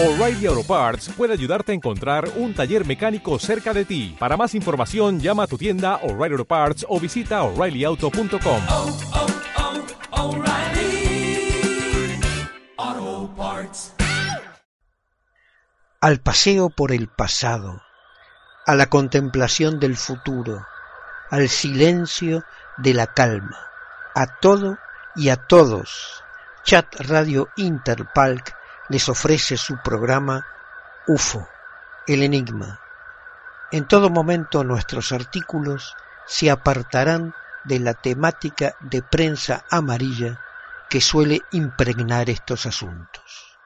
O'Reilly Auto Parts puede ayudarte a encontrar un taller mecánico cerca de ti. Para más información, llama a tu tienda O'Reilly Auto Parts o visita oreillyauto.com. oh, oh, Parts. Al paseo por el pasado, a la contemplación del futuro, al silencio de la calma, a todo y a todos. Chat Radio Interpalc les ofrece su programa UFO, el enigma. En todo momento nuestros artículos se apartarán de la temática de prensa amarilla que suele impregnar estos asuntos.